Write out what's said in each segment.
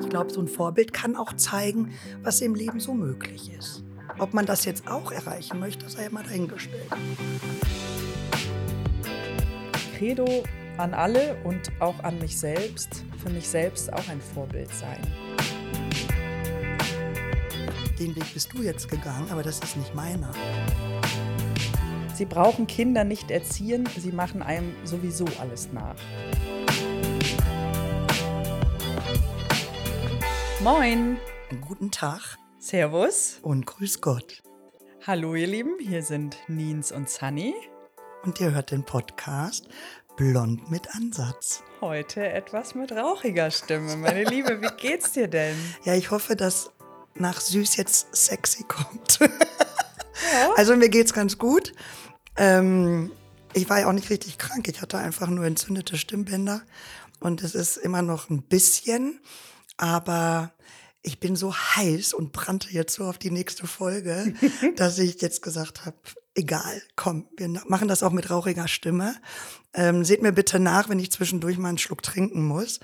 Ich glaube, so ein Vorbild kann auch zeigen, was im Leben so möglich ist. Ob man das jetzt auch erreichen möchte, sei mal dahingestellt. Credo an alle und auch an mich selbst, für mich selbst auch ein Vorbild sein. Den Weg bist du jetzt gegangen, aber das ist nicht meiner. Sie brauchen Kinder nicht erziehen, sie machen einem sowieso alles nach. Moin! Guten Tag Servus! und grüß Gott. Hallo ihr Lieben, hier sind Nins und Sunny. Und ihr hört den Podcast Blond mit Ansatz. Heute etwas mit rauchiger Stimme. Meine Liebe, wie geht's dir denn? Ja, ich hoffe, dass nach süß jetzt sexy kommt. Also mir geht's ganz gut. Ähm, ich war ja auch nicht richtig krank. Ich hatte einfach nur entzündete Stimmbänder. Und es ist immer noch ein bisschen. Aber ich bin so heiß und brannte jetzt so auf die nächste Folge, dass ich jetzt gesagt habe, egal, komm, wir machen das auch mit rauchiger Stimme. Ähm, seht mir bitte nach, wenn ich zwischendurch mal einen Schluck trinken muss.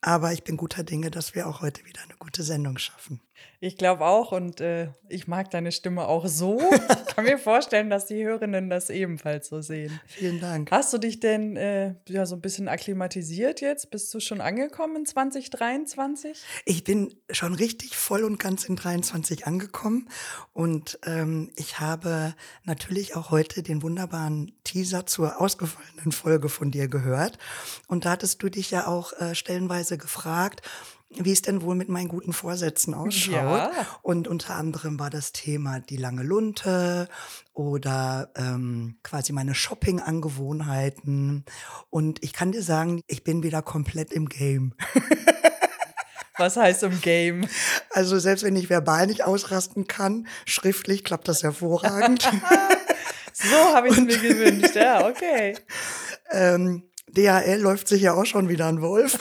Aber ich bin guter Dinge, dass wir auch heute wieder eine gute Sendung schaffen. Ich glaube auch und äh, ich mag deine Stimme auch so. Ich kann mir vorstellen, dass die Hörerinnen das ebenfalls so sehen. Vielen Dank. Hast du dich denn äh, ja so ein bisschen akklimatisiert jetzt? Bist du schon angekommen in 2023? Ich bin schon richtig voll und ganz in 23 angekommen und ähm, ich habe natürlich auch heute den wunderbaren Teaser zur ausgefallenen Folge von dir gehört und da hattest du dich ja auch äh, stellenweise gefragt, wie es denn wohl mit meinen guten Vorsätzen ausschaut. Ja. Und unter anderem war das Thema die lange Lunte oder ähm, quasi meine Shopping-Angewohnheiten. Und ich kann dir sagen, ich bin wieder komplett im Game. Was heißt im Game? Also selbst wenn ich verbal nicht ausrasten kann, schriftlich klappt das hervorragend. So habe ich es mir gewünscht. Ja, okay. ähm, DHL läuft sich ja auch schon wieder ein Wolf.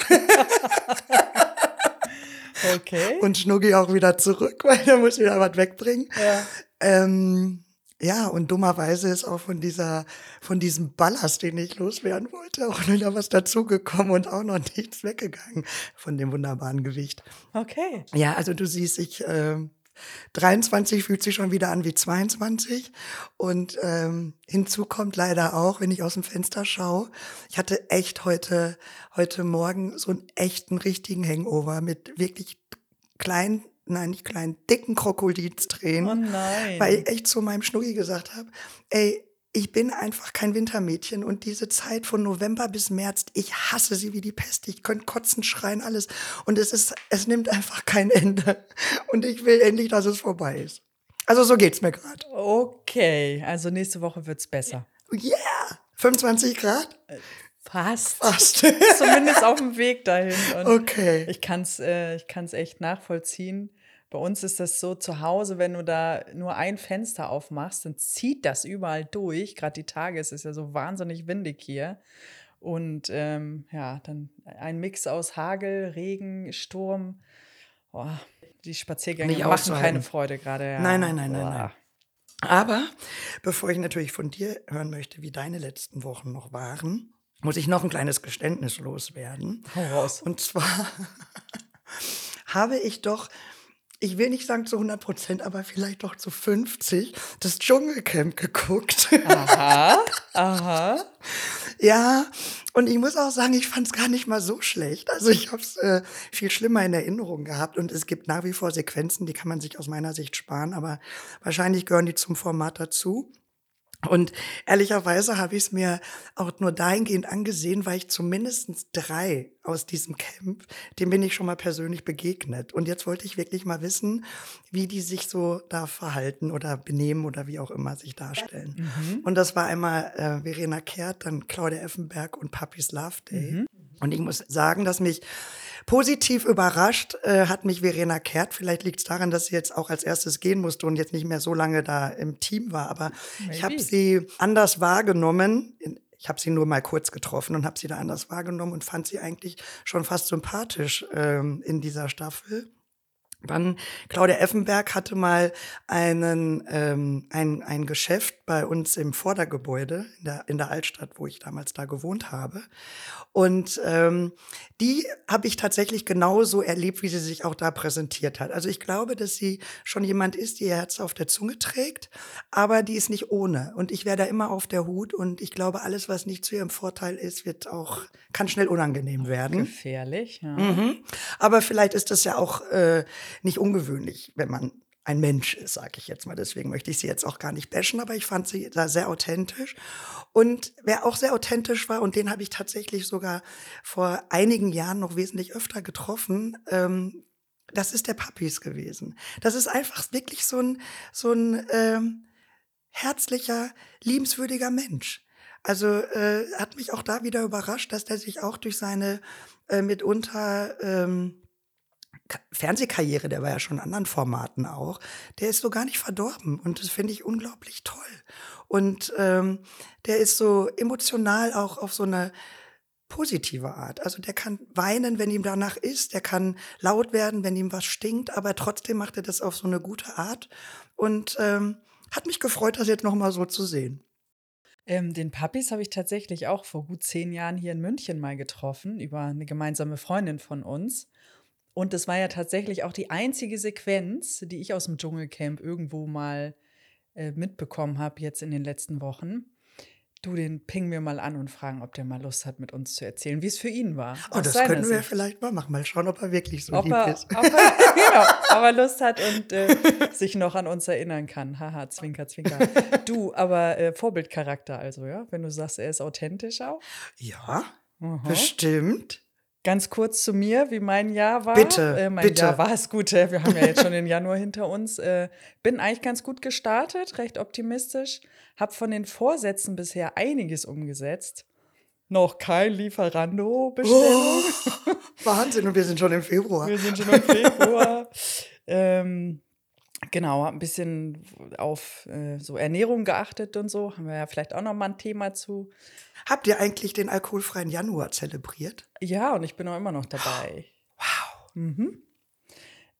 Okay. und Schnuggi auch wieder zurück, weil der muss wieder was wegbringen. ja. Ähm, ja, und dummerweise ist auch von dieser, von diesem Ballast, den ich loswerden wollte, auch wieder was dazugekommen und auch noch nichts weggegangen von dem wunderbaren Gewicht. Okay. Ja, also du siehst, ich, ähm, 23 fühlt sich schon wieder an wie 22. Und ähm, hinzu kommt leider auch, wenn ich aus dem Fenster schaue, ich hatte echt heute, heute Morgen so einen echten, richtigen Hangover mit wirklich kleinen, nein, nicht kleinen, dicken Krokodilstränen. Oh nein. Weil ich echt zu meinem Schnuggi gesagt habe, ey, ich bin einfach kein Wintermädchen und diese Zeit von November bis März, ich hasse sie wie die Pest. Ich könnte kotzen, schreien, alles. Und es ist, es nimmt einfach kein Ende. Und ich will endlich, dass es vorbei ist. Also so geht's mir gerade. Okay, also nächste Woche wird's besser. Yeah! 25 Grad? Fast. Fast. Zumindest auf dem Weg dahin. Und Okay. Ich kann es äh, ich kann's echt nachvollziehen. Bei uns ist das so zu Hause, wenn du da nur ein Fenster aufmachst, dann zieht das überall durch. Gerade die Tage, es ist ja so wahnsinnig windig hier. Und ähm, ja, dann ein Mix aus Hagel, Regen, Sturm. Boah, die Spaziergänge Nicht machen auszuhalten. keine Freude gerade. Ja. Nein, nein, nein, nein, Boah. nein. Aber bevor ich natürlich von dir hören möchte, wie deine letzten Wochen noch waren, muss ich noch ein kleines Geständnis loswerden. Hau raus. Und zwar habe ich doch, ich will nicht sagen zu 100 Prozent, aber vielleicht doch zu 50 das Dschungelcamp geguckt. Aha, aha. ja, und ich muss auch sagen, ich fand es gar nicht mal so schlecht. Also ich habe es äh, viel schlimmer in Erinnerung gehabt und es gibt nach wie vor Sequenzen, die kann man sich aus meiner Sicht sparen, aber wahrscheinlich gehören die zum Format dazu. Und ehrlicherweise habe ich es mir auch nur dahingehend angesehen, weil ich zumindest drei aus diesem Camp, dem bin ich schon mal persönlich begegnet. Und jetzt wollte ich wirklich mal wissen, wie die sich so da verhalten oder benehmen oder wie auch immer sich darstellen. Und das war einmal äh, Verena Kehrt, dann Claudia Effenberg und Papis Love Day. Und ich muss sagen, dass mich positiv überrascht äh, hat mich Verena Kehrt. Vielleicht liegt es daran, dass sie jetzt auch als erstes gehen musste und jetzt nicht mehr so lange da im Team war. Aber ich habe Maybe. sie anders wahrgenommen. Ich habe sie nur mal kurz getroffen und habe sie da anders wahrgenommen und fand sie eigentlich schon fast sympathisch ähm, in dieser Staffel. Dann Claudia Effenberg hatte mal einen, ähm, ein, ein Geschäft bei uns im Vordergebäude in der, in der Altstadt, wo ich damals da gewohnt habe. Und ähm, die habe ich tatsächlich genauso erlebt, wie sie sich auch da präsentiert hat. Also ich glaube, dass sie schon jemand ist, die ihr Herz auf der Zunge trägt, aber die ist nicht ohne. Und ich wäre da immer auf der Hut und ich glaube, alles, was nicht zu ihrem Vorteil ist, wird auch, kann schnell unangenehm werden. Gefährlich, ja. Mhm. Aber vielleicht ist das ja auch äh, nicht ungewöhnlich, wenn man ein Mensch ist, sage ich jetzt mal. Deswegen möchte ich sie jetzt auch gar nicht bashen, aber ich fand sie da sehr authentisch. Und wer auch sehr authentisch war, und den habe ich tatsächlich sogar vor einigen Jahren noch wesentlich öfter getroffen, ähm, das ist der Papis gewesen. Das ist einfach wirklich so ein, so ein ähm, herzlicher, liebenswürdiger Mensch. Also äh, hat mich auch da wieder überrascht, dass der sich auch durch seine äh, mitunter ähm, Fernsehkarriere, der war ja schon in anderen Formaten auch, der ist so gar nicht verdorben und das finde ich unglaublich toll. Und ähm, der ist so emotional auch auf so eine positive Art. Also der kann weinen, wenn ihm danach ist, der kann laut werden, wenn ihm was stinkt, aber trotzdem macht er das auf so eine gute Art und ähm, hat mich gefreut, das jetzt noch mal so zu sehen. Ähm, den Papis habe ich tatsächlich auch vor gut zehn Jahren hier in München mal getroffen, über eine gemeinsame Freundin von uns. Und das war ja tatsächlich auch die einzige Sequenz, die ich aus dem Dschungelcamp irgendwo mal äh, mitbekommen habe, jetzt in den letzten Wochen. Du, den ping mir mal an und fragen, ob der mal Lust hat, mit uns zu erzählen, wie es für ihn war. Oh, das können wir Sicht. vielleicht mal machen. Mal schauen, ob er wirklich so ob lieb er, ist. Ob er, genau, ob er Lust hat und äh, sich noch an uns erinnern kann. Haha, zwinker, zwinker. Du, aber äh, Vorbildcharakter also, ja? Wenn du sagst, er ist authentisch auch? Ja, Aha. bestimmt. Ganz kurz zu mir, wie mein Jahr war. Bitte, äh, mein bitte. Jahr war es gut. Wir haben ja jetzt schon den Januar hinter uns. Äh, bin eigentlich ganz gut gestartet, recht optimistisch. Hab von den Vorsätzen bisher einiges umgesetzt. Noch kein Lieferando-Bestellung. Oh, Wahnsinn, und wir sind schon im Februar. Wir sind schon im Februar. ähm, genau, ein bisschen auf äh, so Ernährung geachtet und so. Haben wir ja vielleicht auch noch mal ein Thema zu. Habt ihr eigentlich den alkoholfreien Januar zelebriert? Ja, und ich bin auch immer noch dabei. Wow. Mhm.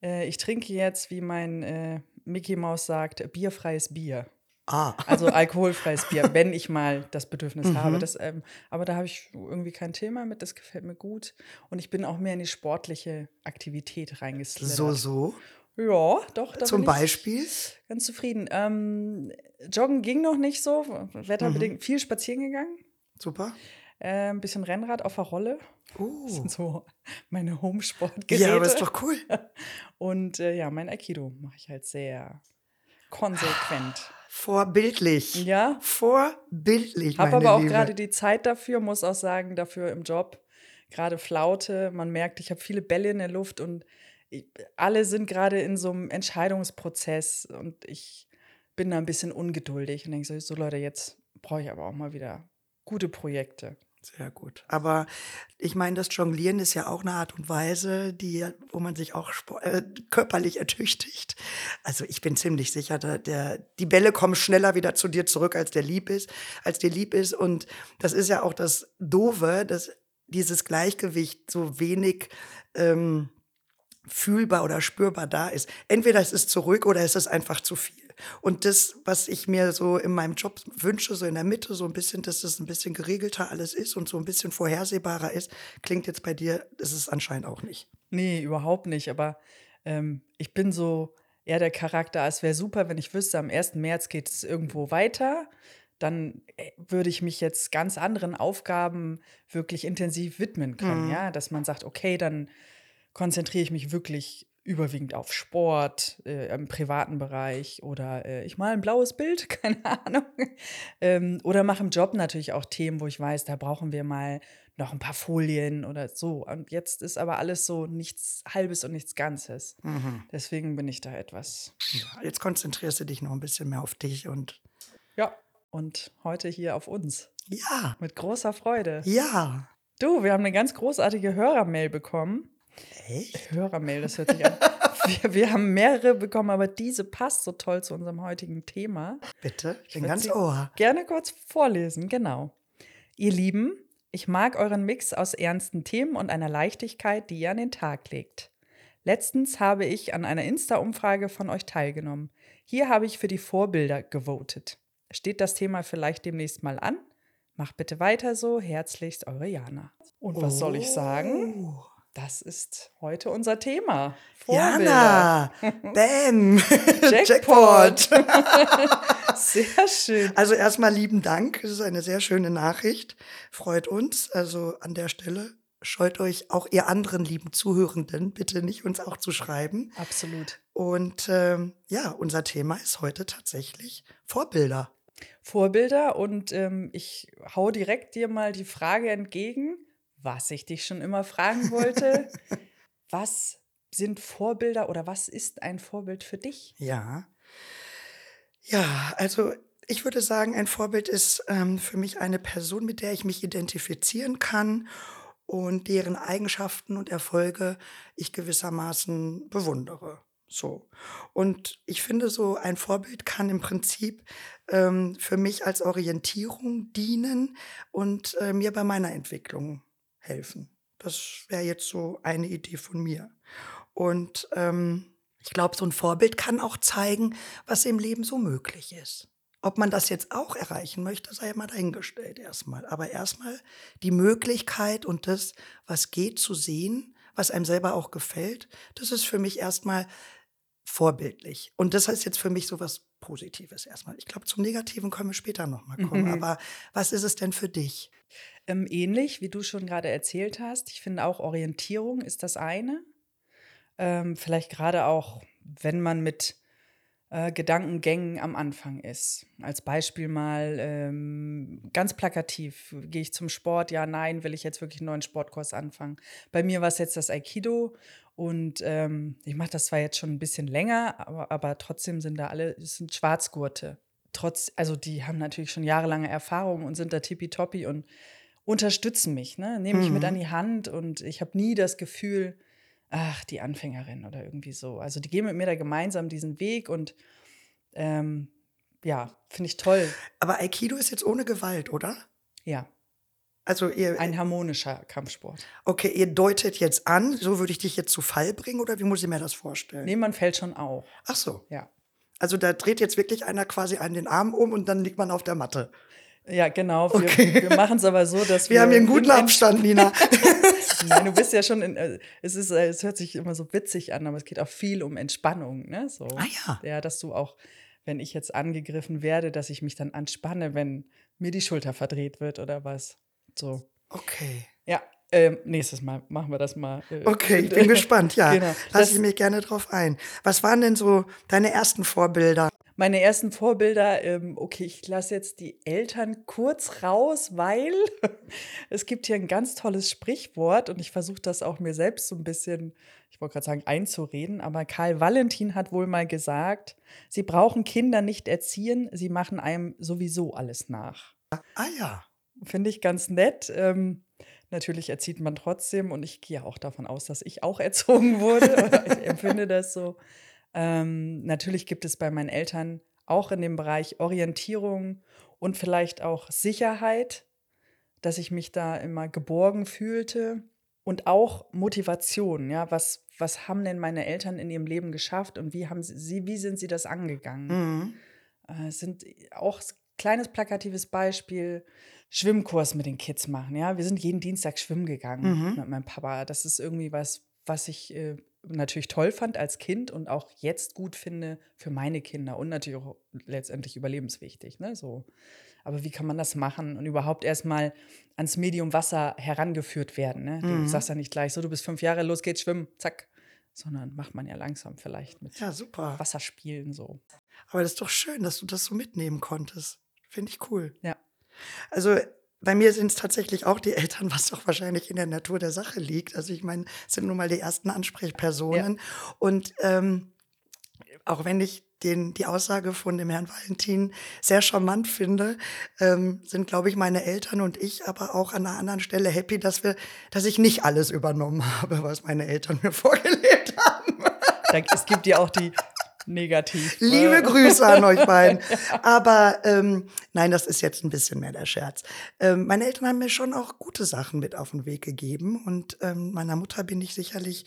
Äh, ich trinke jetzt, wie mein äh, Mickey Maus sagt, bierfreies Bier. Ah. Also alkoholfreies Bier, wenn ich mal das Bedürfnis Mhm. habe. Das, ähm, aber da habe ich irgendwie kein Thema mit, das gefällt mir gut. Und ich bin auch mehr in die sportliche Aktivität reingeslidert. So, so. Ja, doch. Da Zum bin ich Beispiel? Ganz zufrieden. Ähm, Joggen ging noch nicht so, Mhm. wetterbedingt. Viel spazieren gegangen. Super. Äh, ein bisschen Rennrad auf der Rolle. Das Uh. sind so meine Homesportgeräte. Ja, aber ist doch cool. Und äh, ja, mein Aikido mache ich halt sehr konsequent. Vorbildlich. Ja, Vorbildlich, habe aber auch gerade die Zeit dafür, muss auch sagen, dafür im Job. Gerade Flaute, man merkt, ich habe viele Bälle in der Luft und alle sind gerade in so einem Entscheidungsprozess und ich bin da ein bisschen ungeduldig und denke so, so Leute, jetzt brauche ich aber auch mal wieder gute Projekte. Sehr gut. Aber ich meine, das Jonglieren ist ja auch eine Art und Weise, die, wo man sich auch äh, körperlich ertüchtigt. Also ich bin ziemlich sicher, da, der, die Bälle kommen schneller wieder zu dir zurück, als der lieb ist, als dir lieb ist. Und das ist ja auch das Doofe, dass dieses Gleichgewicht so wenig ähm, fühlbar oder spürbar da ist. Entweder es ist zurück oder es ist einfach zu viel. Und das, was ich mir so in meinem Job wünsche, so in der Mitte, so ein bisschen, dass es ein bisschen geregelter alles ist und so ein bisschen vorhersehbarer ist, klingt jetzt bei dir, ist es anscheinend auch nicht. Nee, überhaupt nicht. Aber ähm, ich bin so eher der Charakter, es wäre super, wenn ich wüsste, am 1. März geht es irgendwo weiter. Dann äh, würde ich mich jetzt ganz anderen Aufgaben wirklich intensiv widmen können. Mhm. Ja, dass man sagt, okay, dann konzentriere ich mich wirklich überwiegend auf Sport, äh, im privaten Bereich oder äh, ich male ein blaues Bild, keine Ahnung. ähm, oder mache im Job natürlich auch Themen, wo ich weiß, da brauchen wir mal noch ein paar Folien oder so. Und jetzt ist aber alles so nichts Halbes und nichts Ganzes. Mhm. Deswegen bin ich da etwas. Ja, jetzt konzentrierst du dich noch ein bisschen mehr auf dich und Ja. Und heute hier auf uns. ja, Mit großer Freude. ja. Du, wir haben eine ganz großartige Hörermail bekommen. Echt? Hörermail, das hört sich an. Wir, wir haben mehrere bekommen, aber diese passt so toll zu unserem heutigen Thema. Bitte? Ich bin ganz Ohr. Gerne kurz vorlesen, genau. Ihr Lieben, ich mag euren Mix aus ernsten Themen und einer Leichtigkeit, die ihr an den Tag legt. Letztens habe ich an einer Insta-Umfrage von euch teilgenommen. Hier habe ich für die Vorbilder gewotet. Steht das Thema vielleicht demnächst mal an? Macht bitte weiter so. Herzlichst, eure Jana. Und was soll ich sagen? Das ist heute unser Thema. Jana, bam, Jackpot. Sehr schön. Also erstmal lieben Dank. Es ist eine sehr schöne Nachricht. Freut uns. Also an der Stelle scheut euch auch ihr anderen lieben Zuhörenden bitte nicht uns auch zu schreiben. Absolut. Und ähm, ja, unser Thema ist heute tatsächlich Vorbilder. Vorbilder und ähm, ich hau direkt dir mal die Frage entgegen, was ich dich schon immer fragen wollte. was sind Vorbilder oder was ist ein Vorbild für dich? Ja. Ja, also ich würde sagen, ein Vorbild ist ähm, für mich eine Person, mit der ich mich identifizieren kann und deren Eigenschaften und Erfolge ich gewissermaßen bewundere. So. Und ich finde, so ein Vorbild kann im Prinzip ähm, für mich als Orientierung dienen und äh, mir bei meiner Entwicklung helfen. Das wäre jetzt so eine Idee von mir. Und ähm, ich glaube, so ein Vorbild kann auch zeigen, was im Leben so möglich ist. Ob man das jetzt auch erreichen möchte, sei mal dahingestellt erstmal. Aber erstmal die Möglichkeit und das, was geht, zu sehen, was einem selber auch gefällt, das ist für mich erstmal vorbildlich. Und das heißt jetzt für mich so was Positives erstmal. Ich glaube, zum Negativen können wir später nochmal kommen. Mhm. Aber was ist es denn für dich? Ähm, ähnlich, wie du schon gerade erzählt hast. Ich finde auch Orientierung ist das eine. Ähm, vielleicht gerade auch, wenn man mit äh, Gedankengängen am Anfang ist. Als Beispiel mal ähm, ganz plakativ, gehe ich zum Sport? Ja, nein, will ich jetzt wirklich einen neuen Sportkurs anfangen? Bei mir war es jetzt das Aikido und ähm, ich mache das zwar jetzt schon ein bisschen länger, aber, aber trotzdem sind da alle, es sind Schwarzgurte. Trotz, also die haben natürlich schon jahrelange Erfahrung und sind da tippitoppi und unterstützen mich, ne? nehmen mich mit Mhm. an die Hand und ich habe nie das Gefühl, ach, die Anfängerin oder irgendwie so. Also die gehen mit mir da gemeinsam diesen Weg und ähm, ja, finde ich toll. Aber Aikido ist jetzt ohne Gewalt, oder? Ja, Also ihr, ein harmonischer Kampfsport. okay, ihr deutet jetzt an, so würde ich dich jetzt zu Fall bringen oder wie muss ich mir das vorstellen? Nee, man fällt schon auf. Ach so. Ja. Also da dreht jetzt wirklich einer quasi einen den Arm um und dann liegt man auf der Matte. Ja, genau. Wir, Okay. wir machen es aber so, dass wir. Wir haben hier einen guten Abstand, Nina. Nein, du bist ja schon in, äh, es ist, äh, es hört sich immer so witzig an, aber es geht auch viel um Entspannung, ne? So. Ah ja. Ja, dass du auch, wenn ich jetzt angegriffen werde, dass ich mich dann anspanne, wenn mir die Schulter verdreht wird oder was. So. Okay. Ja, ähm, nächstes Mal machen wir das mal. äh, Okay, ich bin gespannt, ja. Genau. Lass ich mich gerne drauf ein. Was waren denn so deine ersten Vorbilder? Meine ersten Vorbilder, ähm, okay, ich lasse jetzt die Eltern kurz raus, weil es gibt hier ein ganz tolles Sprichwort und ich versuche das auch mir selbst so ein bisschen, ich wollte gerade sagen, einzureden, aber Karl Valentin hat wohl mal gesagt, Sie brauchen Kinder nicht erziehen, sie machen einem sowieso alles nach. Ah ja. Finde ich ganz nett. Ähm, natürlich erzieht man trotzdem und ich gehe auch davon aus, dass ich auch erzogen wurde. ich empfinde das so. Ähm, natürlich gibt es bei meinen Eltern auch in dem Bereich Orientierung und vielleicht auch Sicherheit, dass ich mich da immer geborgen fühlte und auch Motivation. Ja, was, was haben denn meine Eltern in ihrem Leben geschafft und wie haben sie, wie sind sie das angegangen? Mhm. Äh, Es sind auch kleines plakatives Beispiel, Schwimmkurs mit den Kids machen. Ja, wir sind jeden Dienstag schwimmen gegangen Mhm. mit meinem Papa. Das ist irgendwie was, was ich äh, natürlich toll fand als Kind und auch jetzt gut finde für meine Kinder und natürlich auch letztendlich überlebenswichtig. Ne? So. Aber wie kann man das machen und überhaupt erstmal ans Medium Wasser herangeführt werden? Ne? Du Mhm. sagst ja nicht gleich so, du bist fünf Jahre, los geht's schwimmen, zack. Sondern macht man ja langsam vielleicht mit Ja, super. Wasserspielen so. Aber das ist doch schön, dass du das so mitnehmen konntest. Finde ich cool. Ja. Also bei mir sind es tatsächlich auch die Eltern, was doch wahrscheinlich in der Natur der Sache liegt. Also ich meine, es sind nun mal die ersten Ansprechpersonen. Und ähm, auch wenn ich den, die Aussage von dem Herrn Valentin sehr charmant finde, ähm, sind, glaube ich, meine Eltern und ich aber auch an einer anderen Stelle happy, dass wir, dass ich nicht alles übernommen habe, was meine Eltern mir vorgelebt haben. Es gibt ja auch die Negativ. Liebe Grüße an euch beiden. Aber ähm, nein, das ist jetzt ein bisschen mehr der Scherz. Ähm, meine Eltern haben mir schon auch gute Sachen mit auf den Weg gegeben. Und ähm, meiner Mutter bin ich sicherlich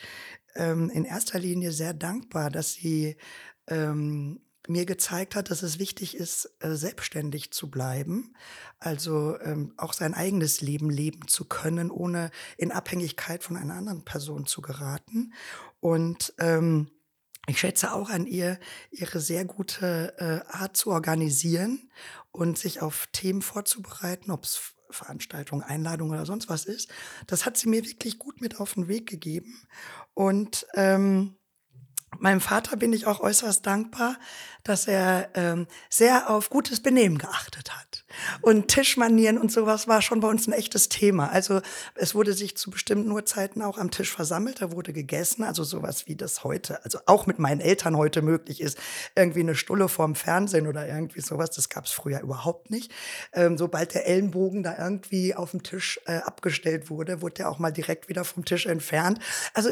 ähm, in erster Linie sehr dankbar, dass sie ähm, mir gezeigt hat, dass es wichtig ist, äh, selbstständig zu bleiben, also ähm, auch sein eigenes Leben leben zu können, ohne in Abhängigkeit von einer anderen Person zu geraten. Und ähm, ich schätze auch an ihr ihre sehr gute äh, Art zu organisieren und sich auf Themen vorzubereiten, ob es Veranstaltungen, Einladungen oder sonst was ist. Das hat sie mir wirklich gut mit auf den Weg gegeben. Und ähm, Meinem Vater bin ich auch äußerst dankbar, dass er ähm, sehr auf gutes Benehmen geachtet hat. Und Tischmanieren und sowas war schon bei uns ein echtes Thema. Also es wurde sich zu bestimmten Uhrzeiten auch am Tisch versammelt, da wurde gegessen, also sowas wie das heute, also auch mit meinen Eltern heute möglich ist, irgendwie eine Stulle vorm Fernsehen oder irgendwie sowas, das gab es früher überhaupt nicht. Ähm, sobald der Ellenbogen da irgendwie auf dem Tisch äh, abgestellt wurde, wurde der auch mal direkt wieder vom Tisch entfernt. Also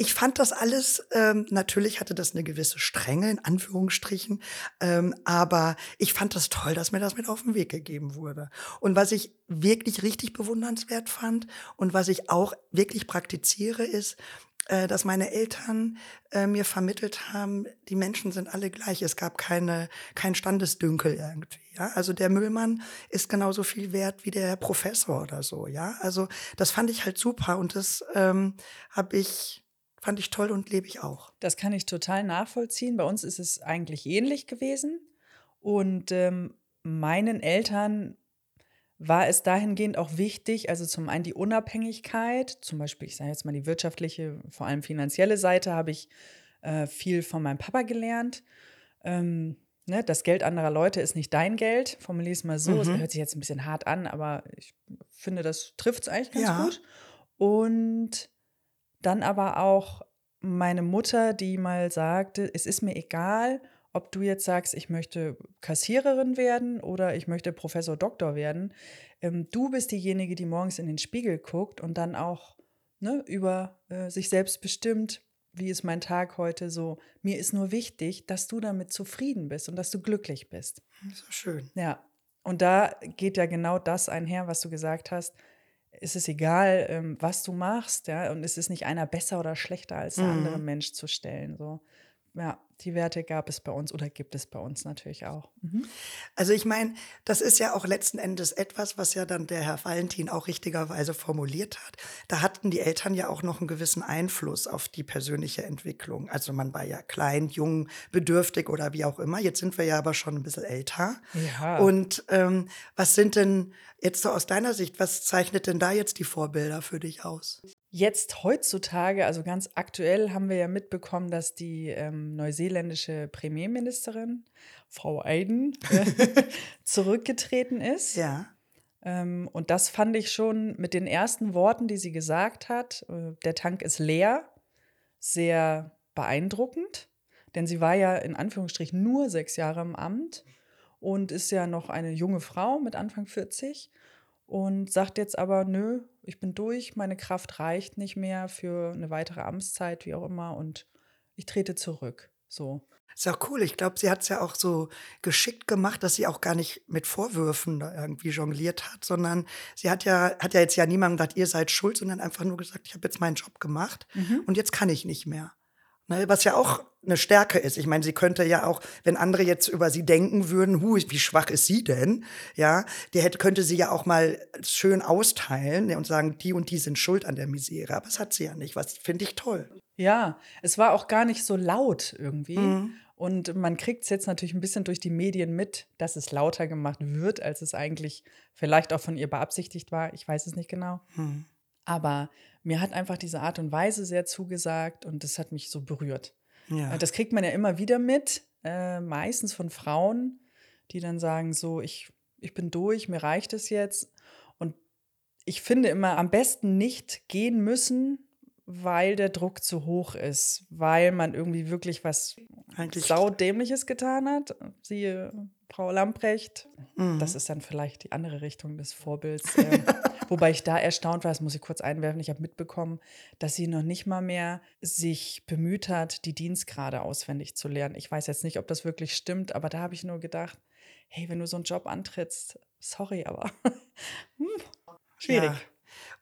ich fand das alles, ähm, natürlich hatte das eine gewisse Strenge, in Anführungsstrichen, ähm, aber ich fand das toll, dass mir das mit auf den Weg gegeben wurde. Und was ich wirklich richtig bewundernswert fand und was ich auch wirklich praktiziere, ist, äh, dass meine Eltern äh, mir vermittelt haben, die Menschen sind alle gleich. Es gab keine, kein Standesdünkel irgendwie. Ja? Also der Müllmann ist genauso viel wert wie der Professor oder so. Ja, also das fand ich halt super und das ähm, habe ich Fand ich toll und lebe ich auch. Das kann ich total nachvollziehen. Bei uns ist es eigentlich ähnlich gewesen. Und ähm, meinen Eltern war es dahingehend auch wichtig, also zum einen die Unabhängigkeit, zum Beispiel, ich sage jetzt mal die wirtschaftliche, vor allem finanzielle Seite, habe ich äh, viel von meinem Papa gelernt. Ähm, ne, das Geld anderer Leute ist nicht dein Geld, formuliere es mal so. Es mhm. hört sich jetzt ein bisschen hart an, aber ich finde, das trifft es eigentlich ganz ja. gut. Und dann aber auch meine Mutter, die mal sagte, es ist mir egal, ob du jetzt sagst, ich möchte Kassiererin werden oder ich möchte Professor Doktor werden. Ähm, du bist diejenige, die morgens in den Spiegel guckt und dann auch ne, über äh, sich selbst bestimmt, wie ist mein Tag heute so. Mir ist nur wichtig, dass du damit zufrieden bist und dass du glücklich bist. So schön. Ja. Und da geht ja genau das einher, was du gesagt hast ist es egal, ähm, was du machst, ja, und es ist nicht einer besser oder schlechter als der mhm. andere Mensch zu stellen. So. Ja, die Werte gab es bei uns oder gibt es bei uns natürlich auch. Mhm. Also ich meine, das ist ja auch letzten Endes etwas, was ja dann der Herr Valentin auch richtigerweise formuliert hat. Da hatten die Eltern ja auch noch einen gewissen Einfluss auf die persönliche Entwicklung. Also man war ja klein, jung, bedürftig oder wie auch immer. Jetzt sind wir ja aber schon ein bisschen älter. Ja. Und ähm, was sind denn jetzt so aus deiner Sicht, was zeichnet denn da jetzt die Vorbilder für dich aus? Jetzt heutzutage, also ganz aktuell, haben wir ja mitbekommen, dass die ähm, neuseeländische Premierministerin, Frau Aiden, zurückgetreten ist. Ja. Ähm, und das fand ich schon mit den ersten Worten, die sie gesagt hat, äh, der Tank ist leer, sehr beeindruckend. Denn sie war ja in Anführungsstrichen nur sechs Jahre im Amt und ist ja noch eine junge Frau mit Anfang 40 und sagt jetzt aber, nö, ich bin durch, meine Kraft reicht nicht mehr für eine weitere Amtszeit, wie auch immer, und ich trete zurück. So. Ist ja cool. Ich glaube, sie hat es ja auch so geschickt gemacht, dass sie auch gar nicht mit Vorwürfen da irgendwie jongliert hat, sondern sie hat ja, hat ja jetzt ja niemandem gesagt, ihr seid schuld, sondern einfach nur gesagt, ich habe jetzt meinen Job gemacht mhm. und jetzt kann ich nicht mehr. Ne, was ja auch eine Stärke ist. Ich meine, sie könnte ja auch, wenn andere jetzt über sie denken würden, hu, wie schwach ist sie denn? Ja, die hätte, könnte sie ja auch mal schön austeilen und sagen, die und die sind schuld an der Misere. Aber das hat sie ja nicht. Was finde ich toll. Ja, es war auch gar nicht so laut irgendwie. Mhm. Und man kriegt es jetzt natürlich ein bisschen durch die Medien mit, dass es lauter gemacht wird, als es eigentlich vielleicht auch von ihr beabsichtigt war. Ich weiß es nicht genau. Mhm. Aber mir hat einfach diese Art und Weise sehr zugesagt und das hat mich so berührt. Ja. Äh, das kriegt man ja immer wieder mit, äh, meistens von Frauen, die dann sagen, so, ich, ich bin durch, mir reicht es jetzt. Und ich finde immer am besten nicht gehen müssen, weil der Druck zu hoch ist, weil man irgendwie wirklich was Eigentlich saudämliches getan hat. Siehe Frau Lamprecht. Mhm. Das ist dann vielleicht die andere Richtung des Vorbilds. Äh, wobei ich da erstaunt war, das muss ich kurz einwerfen, ich habe mitbekommen, dass sie noch nicht mal mehr sich bemüht hat, die Dienstgrade auswendig zu lernen. Ich weiß jetzt nicht, ob das wirklich stimmt, aber da habe ich nur gedacht, hey, wenn du so einen Job antrittst, sorry, aber hm, schwierig. Ja.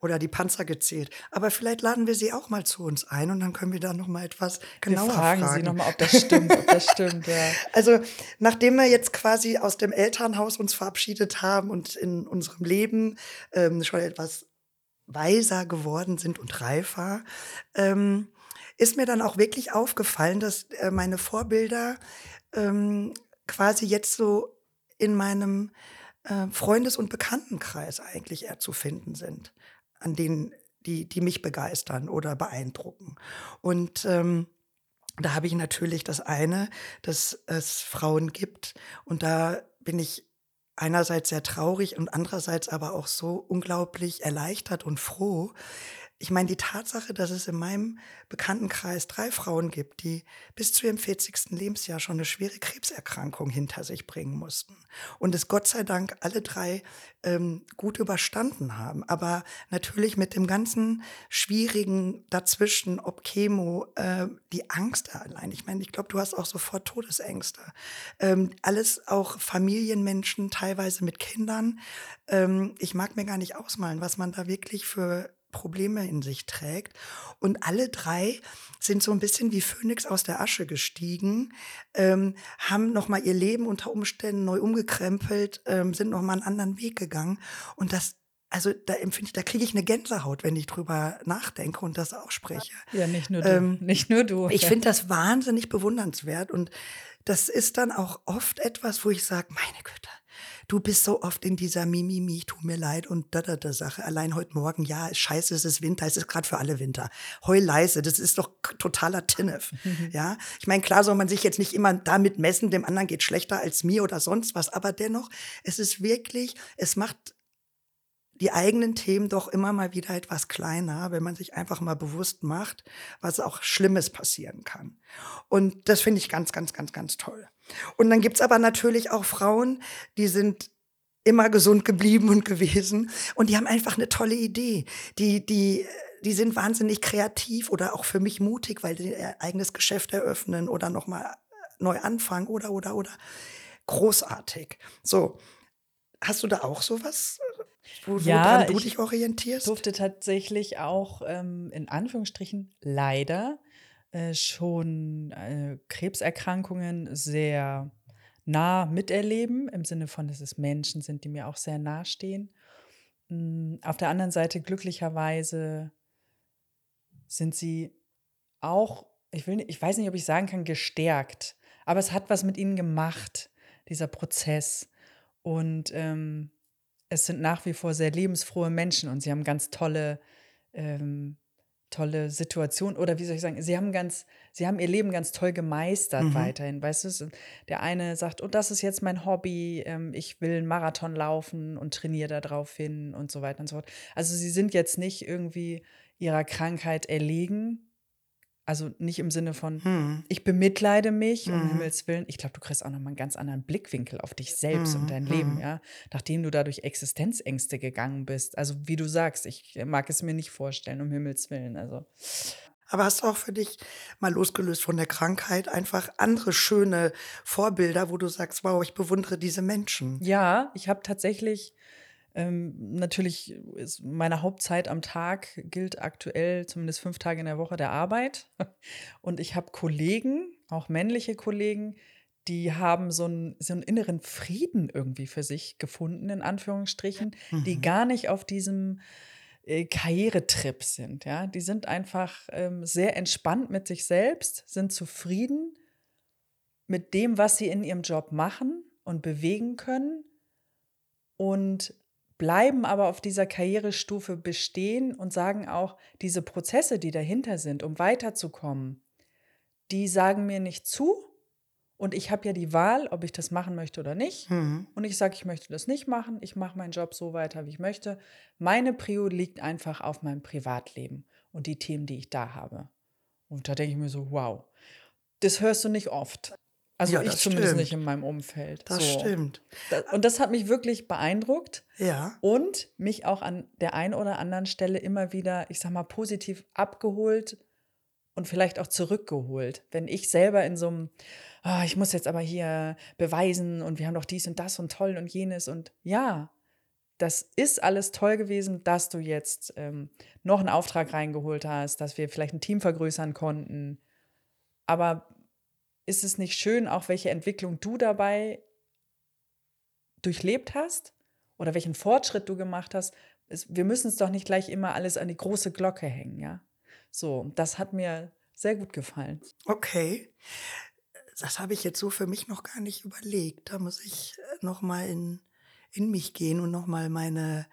Oder die Panzer gezählt. Aber vielleicht laden wir sie auch mal zu uns ein und dann können wir da noch mal etwas genauer wir fragen. fragen. sie nochmal, ob das stimmt, ob das stimmt, ja. Also, nachdem wir jetzt quasi aus dem Elternhaus uns verabschiedet haben und in unserem Leben ähm, schon etwas weiser geworden sind und reifer, ähm, ist mir dann auch wirklich aufgefallen, dass äh, meine Vorbilder ähm, quasi jetzt so in meinem äh, Freundes- und Bekanntenkreis eigentlich eher zu finden sind, an denen die, die mich begeistern oder beeindrucken. Und ähm, da habe ich natürlich das eine, dass es Frauen gibt und da bin ich einerseits sehr traurig und andererseits aber auch so unglaublich erleichtert und froh. Ich meine, die Tatsache, dass es in meinem Bekanntenkreis drei Frauen gibt, die bis zu ihrem 40. Lebensjahr schon eine schwere Krebserkrankung hinter sich bringen mussten und es Gott sei Dank alle drei ähm, gut überstanden haben, aber natürlich mit dem ganzen Schwierigen dazwischen, ob Chemo, äh, die Angst allein. Ich meine, ich glaube, du hast auch sofort Todesängste. Ähm, alles auch Familienmenschen, teilweise mit Kindern. Ähm, ich mag mir gar nicht ausmalen, was man da wirklich für Probleme in sich trägt. Und alle drei sind so ein bisschen wie Phönix aus der Asche gestiegen, ähm, haben nochmal ihr Leben unter Umständen neu umgekrempelt, ähm, sind nochmal einen anderen Weg gegangen. Und das, also da empfinde ich, da kriege ich eine Gänsehaut, wenn ich drüber nachdenke und das ausspreche. Ja, nicht nur du. Ähm, nicht nur du. Ich ja. finde das wahnsinnig bewundernswert und das ist dann auch oft etwas, wo ich sage, meine Güte, du bist so oft in dieser Mimimi, tut mir leid und da da da Sache. Allein heute Morgen, ja, scheiße, es ist Winter, es ist gerade für alle Winter. Heul leise, das ist doch totaler Tinnef. Ja, ich meine, klar soll man sich jetzt nicht immer damit messen, dem anderen geht schlechter als mir oder sonst was, aber dennoch, es ist wirklich, es macht die eigenen Themen doch immer mal wieder etwas kleiner, wenn man sich einfach mal bewusst macht, was auch Schlimmes passieren kann. Und das finde ich ganz, ganz, ganz, ganz toll. Und dann gibt's aber natürlich auch Frauen, die sind immer gesund geblieben und gewesen und die haben einfach eine tolle Idee. Die, die, die sind wahnsinnig kreativ oder auch für mich mutig, weil sie ihr eigenes Geschäft eröffnen oder nochmal neu anfangen oder, oder, oder. Großartig. So. Hast du da auch sowas, wo, Ja, du ich dich orientierst? durfte tatsächlich auch ähm, in Anführungsstrichen leider äh, schon äh, Krebserkrankungen sehr nah miterleben, im Sinne von, dass es Menschen sind, die mir auch sehr nahestehen. Mm, Auf der anderen Seite, glücklicherweise sind sie auch, ich, will, ich weiß nicht, ob ich sagen kann, gestärkt, aber es hat was mit ihnen gemacht, dieser Prozess. Und ähm, es sind nach wie vor sehr lebensfrohe Menschen und sie haben ganz tolle, ähm, tolle Situationen oder wie soll ich sagen, sie haben ganz, sie haben ihr Leben ganz toll gemeistert Mhm. weiterhin. Weißt du, der eine sagt, oh, das ist jetzt mein Hobby, ähm, ich will einen Marathon laufen und trainiere darauf hin und so weiter und so fort. Also sie sind jetzt nicht irgendwie ihrer Krankheit erlegen. Also nicht im Sinne von, Hm. ich bemitleide mich, um Mhm. Himmels Willen. Ich glaube, du kriegst auch nochmal einen ganz anderen Blickwinkel auf dich selbst Mhm, und dein Leben, mhm. ja. Nachdem du da durch Existenzängste gegangen bist. Also, wie du sagst, ich mag es mir nicht vorstellen, um Himmels Willen. Also, Aber hast du auch für dich mal losgelöst von der Krankheit einfach andere schöne Vorbilder, wo du sagst, wow, ich bewundere diese Menschen? ja, ich habe tatsächlich, ähm, natürlich ist meine Hauptzeit am Tag gilt aktuell zumindest fünf Tage in der Woche der Arbeit. Und ich habe Kollegen, auch männliche Kollegen, die haben so einen, so einen inneren Frieden irgendwie für sich gefunden, in Anführungsstrichen, die Mhm. gar nicht auf diesem äh, Karrieretrip sind. Ja? Die sind einfach ähm, sehr entspannt mit sich selbst, sind zufrieden mit dem, was sie in ihrem Job machen und bewegen können und bleiben aber auf dieser Karrierestufe bestehen und sagen auch, diese Prozesse, die dahinter sind, um weiterzukommen, die sagen mir nicht zu. Und ich habe ja die Wahl, ob ich das machen möchte oder nicht. Mhm. Und ich sage, ich möchte das nicht machen. Ich mache meinen Job so weiter, wie ich möchte. Meine Prio liegt einfach auf meinem Privatleben und die Themen, die ich da habe. Und da denke ich mir so, wow, das hörst du nicht oft. Also Ja, ich zumindest stimmt. nicht in meinem Umfeld. Das so. stimmt. Und das hat mich wirklich beeindruckt Ja. und mich auch an der einen oder anderen Stelle immer wieder, ich sag mal, positiv abgeholt und vielleicht auch zurückgeholt. Wenn ich selber in so einem, ah, ich muss jetzt aber hier beweisen und wir haben doch dies und das und toll und jenes und ja, das ist alles toll gewesen, dass du jetzt ähm, noch einen Auftrag reingeholt hast, dass wir vielleicht ein Team vergrößern konnten. Aber ist es nicht schön, auch welche Entwicklung du dabei durchlebt hast oder welchen Fortschritt du gemacht hast? Es, wir müssen es doch nicht gleich immer alles an die große Glocke hängen, ja? So, das hat mir sehr gut gefallen. Okay. Das habe ich jetzt so für mich noch gar nicht überlegt. Da muss ich äh, noch mal in, in mich gehen und noch mal meine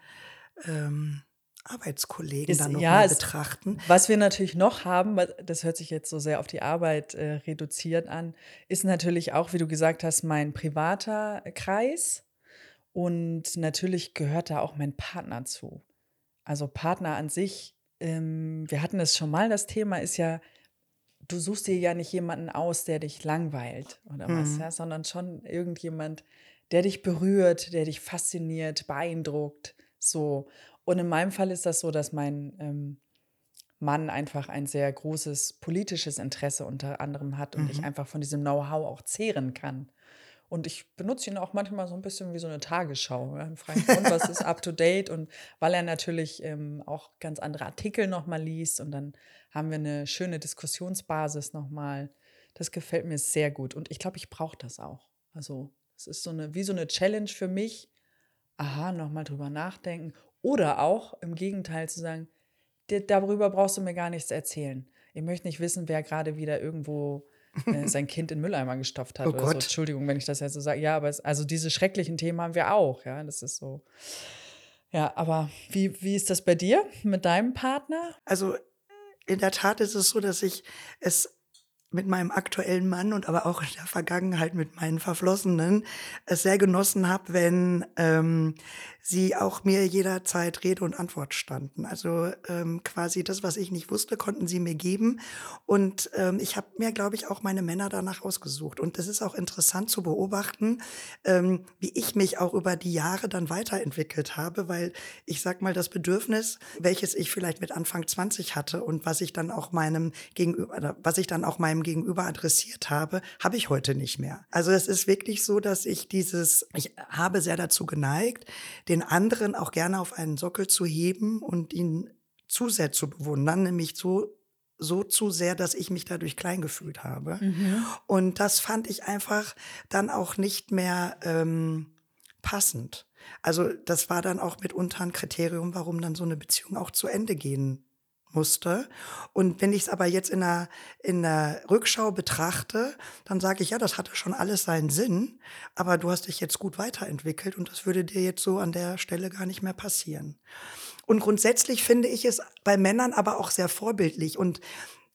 ähm, Arbeitskollegen Ist- dann noch ja, betrachten. Was wir natürlich noch haben, das hört sich jetzt so sehr auf die Arbeit äh, reduziert an, ist natürlich auch, wie du gesagt hast, mein privater Kreis. Und natürlich gehört da auch mein Partner zu. Also Partner an sich, ähm, wir hatten es schon mal, das Thema ist ja, du suchst dir ja nicht jemanden aus, der dich langweilt oder was, Mhm. ja, sondern schon irgendjemand, der dich berührt, der dich fasziniert, beeindruckt, so. Und in meinem Fall ist das so, dass mein ähm, Mann einfach ein sehr großes politisches Interesse unter anderem hat und ich Mhm. einfach von diesem Know-how auch zehren kann. Und ich benutze ihn auch manchmal so ein bisschen wie so eine Tagesschau. Ja, frage ich, und was ist up to date? Und weil er natürlich ähm, auch ganz andere Artikel nochmal liest und dann haben wir eine schöne Diskussionsbasis nochmal. Das gefällt mir sehr gut. Und ich glaube, ich brauche das auch. Also, es ist so eine, wie so eine Challenge für mich. Aha, nochmal drüber nachdenken. Oder auch im Gegenteil zu sagen, "Dir- darüber brauchst du mir gar nichts erzählen. Ich möchte nicht wissen, wer gerade wieder irgendwo äh, sein Kind in Mülleimer gestopft hat Oh oder so. Gott. Entschuldigung, wenn ich das jetzt so sage. Ja, aber es, also diese schrecklichen Themen haben wir auch, ja. Das ist so. Ja, aber wie, wie ist das bei dir mit deinem Partner? Also in der Tat ist es so, dass ich es mit meinem aktuellen Mann und aber auch in der Vergangenheit mit meinen Verflossenen es sehr genossen habe, wenn ähm, sie auch mir jederzeit Rede und Antwort standen. Also ähm, quasi das, was ich nicht wusste, konnten sie mir geben. Und ähm, ich habe mir, glaube ich, auch meine Männer danach ausgesucht. Und es ist auch interessant zu beobachten, ähm, wie ich mich auch über die Jahre dann weiterentwickelt habe, weil ich sag mal, das Bedürfnis, welches ich vielleicht mit Anfang 20 hatte und was ich dann auch meinem Gegenüber, was ich dann auch meinem Gegenüber adressiert habe, habe ich heute nicht mehr. Also es ist wirklich so, dass ich dieses, ich habe sehr dazu geneigt, den anderen auch gerne auf einen Sockel zu heben und ihn zu sehr zu bewundern, nämlich so so zu sehr, dass ich mich dadurch klein gefühlt habe. Und das fand ich einfach dann auch nicht mehr ähm, passend. Also das war dann auch mitunter ein Kriterium, warum dann so eine Beziehung auch zu Ende gehen musste. Und wenn ich es aber jetzt in der, in der Rückschau betrachte, dann sage ich, ja, das hatte schon alles seinen Sinn, aber du hast dich jetzt gut weiterentwickelt und das würde dir jetzt so an der Stelle gar nicht mehr passieren. Und grundsätzlich finde ich es bei Männern aber auch sehr vorbildlich und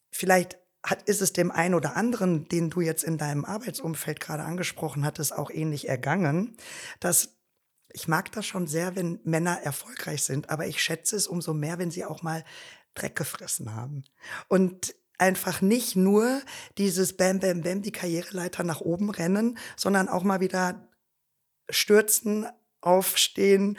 vielleicht hat, ist es dem einen oder anderen, den du jetzt in deinem Arbeitsumfeld gerade angesprochen hattest, auch ähnlich ergangen, dass ich mag das schon sehr, wenn Männer erfolgreich sind, aber ich schätze es umso mehr, wenn sie auch mal Dreck gefressen haben. Und einfach nicht nur dieses Bam, Bam, Bam, die Karriereleiter nach oben rennen, sondern auch mal wieder stürzen, aufstehen,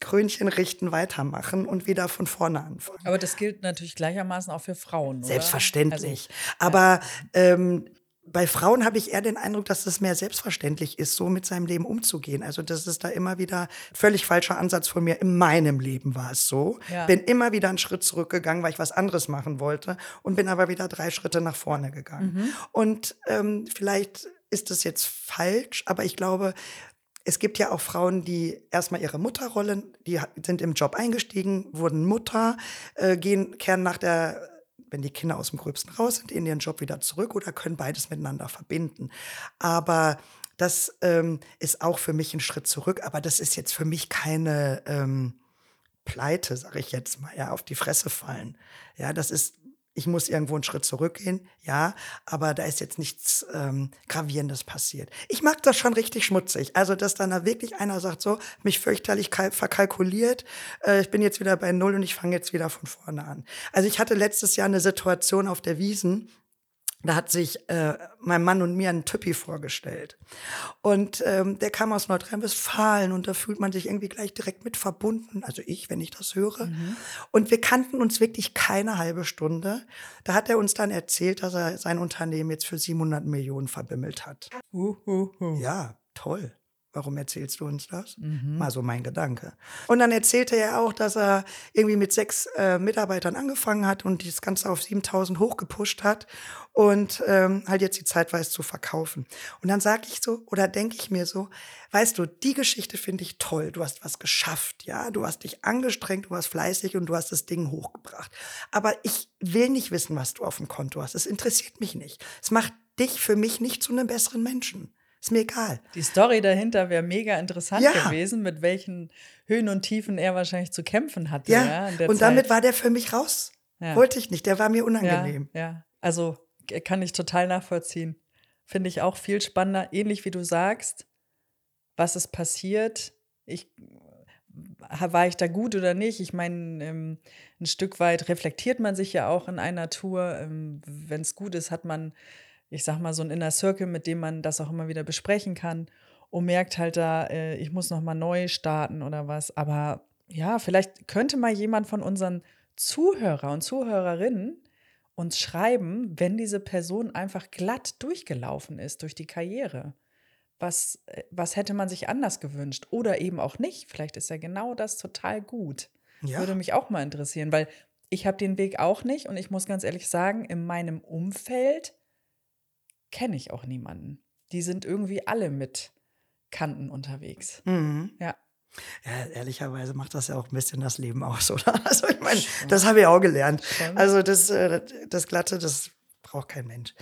Krönchen richten, weitermachen und wieder von vorne anfangen. Aber das gilt natürlich gleichermaßen auch für Frauen, oder? Selbstverständlich. Also, Aber ähm, bei Frauen habe ich eher den Eindruck, dass es mehr selbstverständlich ist, so mit seinem Leben umzugehen. Also das ist da immer wieder völlig falscher Ansatz von mir. In meinem Leben war es so. Ja. Bin immer wieder einen Schritt zurückgegangen, weil ich was anderes machen wollte und bin aber wieder drei Schritte nach vorne gegangen. Mhm. Und ähm, vielleicht ist es jetzt falsch, aber ich glaube, es gibt ja auch Frauen, die erstmal ihre Mutterrolle, die sind im Job eingestiegen, wurden Mutter, äh, gehen, kehren nach der, wenn die Kinder aus dem Gröbsten raus sind, in ihren Job wieder zurück oder können beides miteinander verbinden. Aber das ähm, ist auch für mich ein Schritt zurück, aber das ist jetzt für mich keine ähm, Pleite, sage ich jetzt mal, ja, auf die Fresse fallen. Ja, das ist, ich muss irgendwo einen Schritt zurückgehen, ja, aber da ist jetzt nichts ähm, Gravierendes passiert. Ich mag das schon richtig schmutzig. Also, dass dann da wirklich einer sagt, so, mich fürchterlich kal- verkalkuliert, äh, ich bin jetzt wieder bei Null und ich fange jetzt wieder von vorne an. Also, ich hatte letztes Jahr eine Situation auf der Wiesen, da hat sich äh, mein Mann und mir ein Typi vorgestellt. Und ähm, der kam aus Nordrhein-Westfalen und da fühlt man sich irgendwie gleich direkt mit verbunden. Also ich, wenn ich das höre. Mhm. Und wir kannten uns wirklich keine halbe Stunde. Da hat er uns dann erzählt, dass er sein Unternehmen jetzt für 700 Millionen verbimmelt hat. Uh, uh, uh. Ja, toll. Warum erzählst du uns das? Mhm. Mal so mein Gedanke. Und dann erzählte er auch, dass er irgendwie mit sechs äh, Mitarbeitern angefangen hat und das Ganze auf 7000 hochgepusht hat und ähm, halt jetzt die Zeit weiß zu verkaufen. Und dann sage ich so oder denke ich mir so, weißt du, die Geschichte finde ich toll. Du hast was geschafft, ja, du hast dich angestrengt, du warst fleißig und du hast das Ding hochgebracht. Aber ich will nicht wissen, was du auf dem Konto hast. Es interessiert mich nicht. Es macht dich für mich nicht zu einem besseren Menschen. Ist mir egal. Die Story dahinter wäre mega interessant ja. gewesen, mit welchen Höhen und Tiefen er wahrscheinlich zu kämpfen hatte. Ja, ja und Zeit. damit war der für mich raus. Ja. Wollte ich nicht, der war mir unangenehm. Ja, also kann ich total nachvollziehen. Finde ich auch viel spannender, ähnlich wie du sagst, was ist passiert. Ich, war ich da gut oder nicht? Ich meine, ähm, ein Stück weit reflektiert man sich ja auch in einer Tour. Ähm, Wenn es gut ist, hat man ich sag mal, so ein Inner Circle, mit dem man das auch immer wieder besprechen kann und merkt halt da, äh, ich muss noch mal neu starten oder was. Aber ja, vielleicht könnte mal jemand von unseren Zuhörer und Zuhörerinnen uns schreiben, wenn diese Person einfach glatt durchgelaufen ist durch die Karriere. Was, äh, was hätte man sich anders gewünscht? Oder eben auch nicht. Vielleicht ist ja genau das total gut. Ja. Würde mich auch mal interessieren, weil ich habe den Weg auch nicht und ich muss ganz ehrlich sagen, in meinem Umfeld kenne ich auch niemanden. Die sind irgendwie alle mit Kanten unterwegs. Mhm. Ja. Ja, ehrlicherweise macht das ja auch ein bisschen das Leben aus, oder? Also ich meine, das habe ich auch gelernt. Also das, äh, das Glatte, das braucht kein Mensch.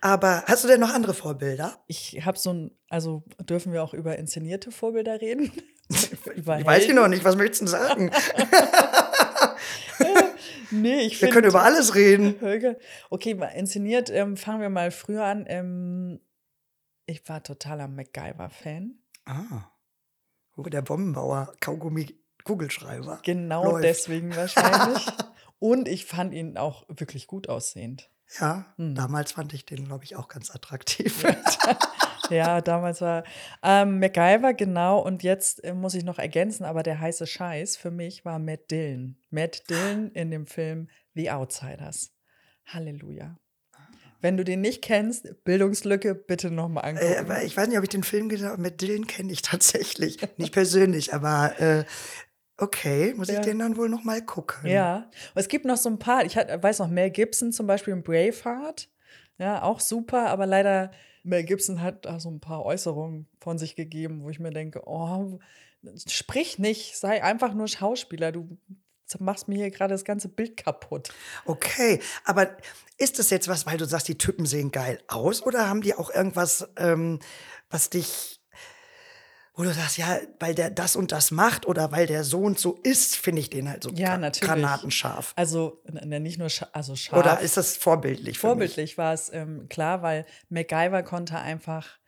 Aber hast du denn noch andere Vorbilder? Ich habe so ein, also dürfen wir auch über inszenierte Vorbilder reden? über ich weiß ich noch nicht, was möchtest du sagen? nee, ich Wir können über alles reden. Okay, inszeniert, ähm, fangen wir mal früher an. Ähm, ich war totaler MacGyver-Fan. Ah. Der Bombenbauer, Kaugummi, Kugelschreiber. Genau Läuft. deswegen wahrscheinlich. Und ich fand ihn auch wirklich gut aussehend. Ja, hm. damals fand ich den, glaube ich, auch ganz attraktiv. ja, damals war ähm, MacGyver, genau. Und jetzt äh, muss ich noch ergänzen, aber der heiße Scheiß für mich war Matt Dillon. Matt Dillon in dem Film The Outsiders. Halleluja. Wenn du den nicht kennst, Bildungslücke, bitte nochmal äh, angucken. Äh, aber ich weiß nicht, ob ich den Film gesehen habe. Matt Dillon kenne ich tatsächlich. nicht persönlich, aber äh, Okay, muss ich den dann wohl noch mal gucken. Ja, es gibt noch so ein paar, ich weiß noch, Mel Gibson zum Beispiel in Braveheart, ja, auch super, aber leider Mel Gibson hat da so ein paar Äußerungen von sich gegeben, wo ich mir denke, oh, sprich nicht, sei einfach nur Schauspieler, du machst mir hier gerade das ganze Bild kaputt. Okay, aber ist das jetzt was, weil du sagst, die Typen sehen geil aus oder haben die auch irgendwas, ähm, was dich wo du sagst, ja, weil der das und das macht oder weil der so und so ist, finde ich den halt so ja, natürlich. granatenscharf. Also nicht nur scha also scharf. Oder ist das vorbildlich? Vorbildlich war es ähm, klar, weil MacGyver konnte einfach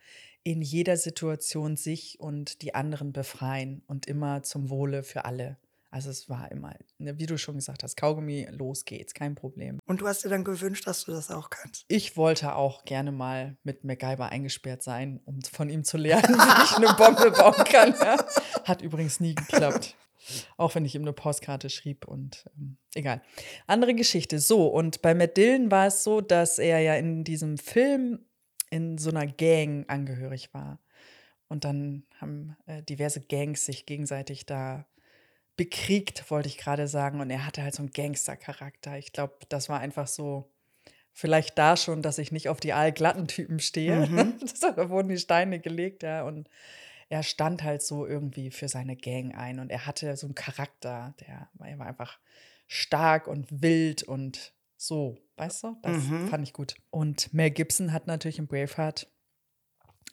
in jeder Situation sich und die anderen befreien und immer zum Wohle für alle. Also es war immer, ne, wie du schon gesagt hast, Kaugummi, los geht's, kein Problem. Und du hast dir dann gewünscht, dass du das auch kannst? Ich wollte auch gerne mal mit MacGyver eingesperrt sein, um von ihm zu lernen, wie ich eine Bombe bauen kann. Ja. Hat übrigens nie geklappt. Auch wenn ich ihm eine Postkarte schrieb und ähm, egal. Andere Geschichte. So, und bei Matt Dillon war es so, dass er ja in diesem Film in so einer Gang angehörig war. Und dann haben äh, diverse Gangs sich gegenseitig da bekriegt, wollte ich gerade sagen. Und er hatte halt so einen Gangster-Charakter. Ich glaube, das war einfach so, vielleicht da schon, dass ich nicht auf die allglatten Typen stehe. Mhm. da wurden die Steine gelegt, ja. Und er stand halt so irgendwie für seine Gang ein. Und er hatte so einen Charakter, der er war einfach stark und wild und so, weißt du? Das mhm. fand ich gut. Und Mel Gibson hat natürlich im Braveheart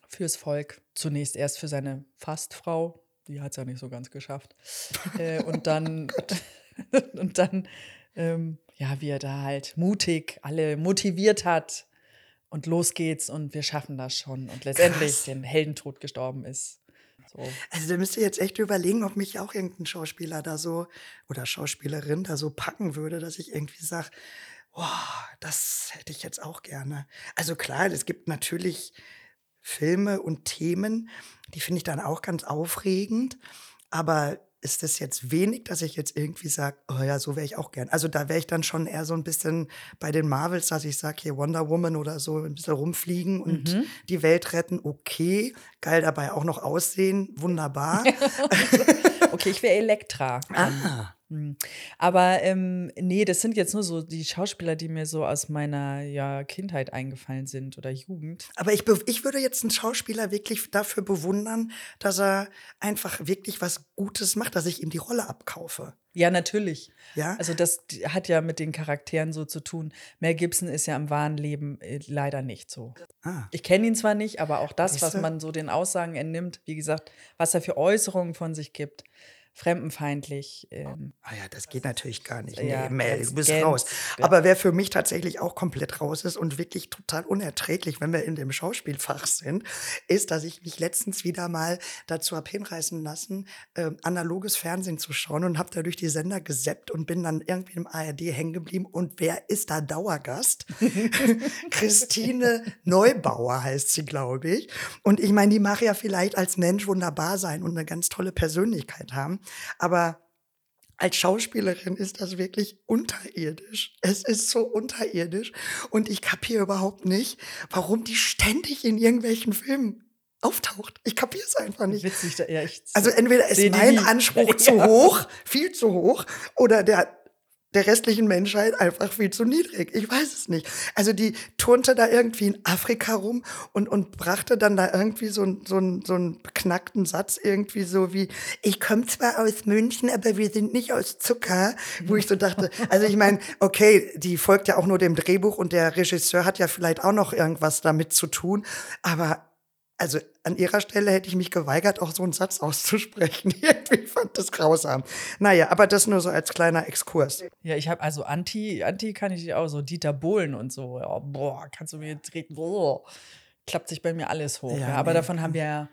fürs Volk zunächst erst für seine Fastfrau die hat es ja nicht so ganz geschafft. äh, und dann, und dann ähm, ja, wie er da halt mutig alle motiviert hat und los geht's und wir schaffen das schon und letztendlich Krass. den Heldentod gestorben ist. So. Also da müsst ihr jetzt echt überlegen, ob mich auch irgendein Schauspieler da so oder Schauspielerin da so packen würde, dass ich irgendwie sage, Oh, das hätte ich jetzt auch gerne. Also klar, es gibt natürlich Filme und Themen, die finde ich dann auch ganz aufregend. Aber ist das jetzt wenig, dass ich jetzt irgendwie sage, oh ja, so wäre ich auch gern. Also da wäre ich dann schon eher so ein bisschen bei den Marvels, dass ich sage, hier Wonder Woman oder so, ein bisschen rumfliegen und Mhm. die Welt retten, okay. Geil dabei auch noch aussehen, wunderbar. Okay, ich wäre Elektra. ah. Aber ähm, nee, das sind jetzt nur so die Schauspieler, die mir so aus meiner ja, Kindheit eingefallen sind oder Jugend. aber ich, ich würde jetzt einen Schauspieler wirklich dafür bewundern, dass er einfach wirklich was Gutes macht, dass ich ihm die Rolle abkaufe. Ja, natürlich. Ja, Also das hat ja mit den Charakteren so zu tun. Mel Gibson ist ja im wahren Leben äh, leider nicht so. ah. Ich kenne ihn zwar nicht, aber auch das, was Siehste? man so den Aussagen entnimmt, wie gesagt, was er für Äußerungen von sich gibt, fremdenfeindlich. Ähm, Ah ja, das geht natürlich gar nicht. Ja, Nee, Mel, ganz- du bist raus. ja. Aber wer für mich tatsächlich auch komplett raus ist und wirklich total unerträglich, wenn wir in dem Schauspielfach sind, ist, dass ich mich letztens wieder mal dazu hab hinreißen lassen, ähm, analoges Fernsehen zu schauen und habe da durch die Sender geseppt und bin dann irgendwie im ARD hängen geblieben. Und wer ist da Dauergast? Christine Neubauer heißt sie, glaube ich. Und ich meine, die mag ja vielleicht als Mensch wunderbar sein und eine ganz tolle Persönlichkeit haben. Aber als Schauspielerin ist das wirklich unterirdisch. Es ist so unterirdisch. Und ich kapiere überhaupt nicht, warum die ständig in irgendwelchen Filmen auftaucht. Ich kapiere es einfach nicht. witzig, ja, Also entweder ist mein. Anspruch zu hoch, viel zu hoch, oder der der restlichen Menschheit einfach viel zu niedrig. Ich weiß es nicht. Also die turnte da irgendwie in Afrika rum und, und brachte dann da irgendwie so, so, so einen beknackten Satz irgendwie so wie, ich komme zwar aus München, aber wir sind nicht aus Zucker, wo ich so dachte, also ich meine, okay, die folgt ja auch nur dem Drehbuch und der Regisseur hat ja vielleicht auch noch irgendwas damit zu tun, aber also an ihrer Stelle hätte ich mich geweigert, auch so einen Satz auszusprechen. Irgendwie fand das grausam. Naja, aber das nur so als kleiner Exkurs. Ja, ich habe also Anti, Anti kann ich auch so Dieter Bohlen und so. Ja, boah, kannst du mir treten? Boah, klappt sich bei mir alles hoch. Ja, Ja, aber nee. davon haben wir ja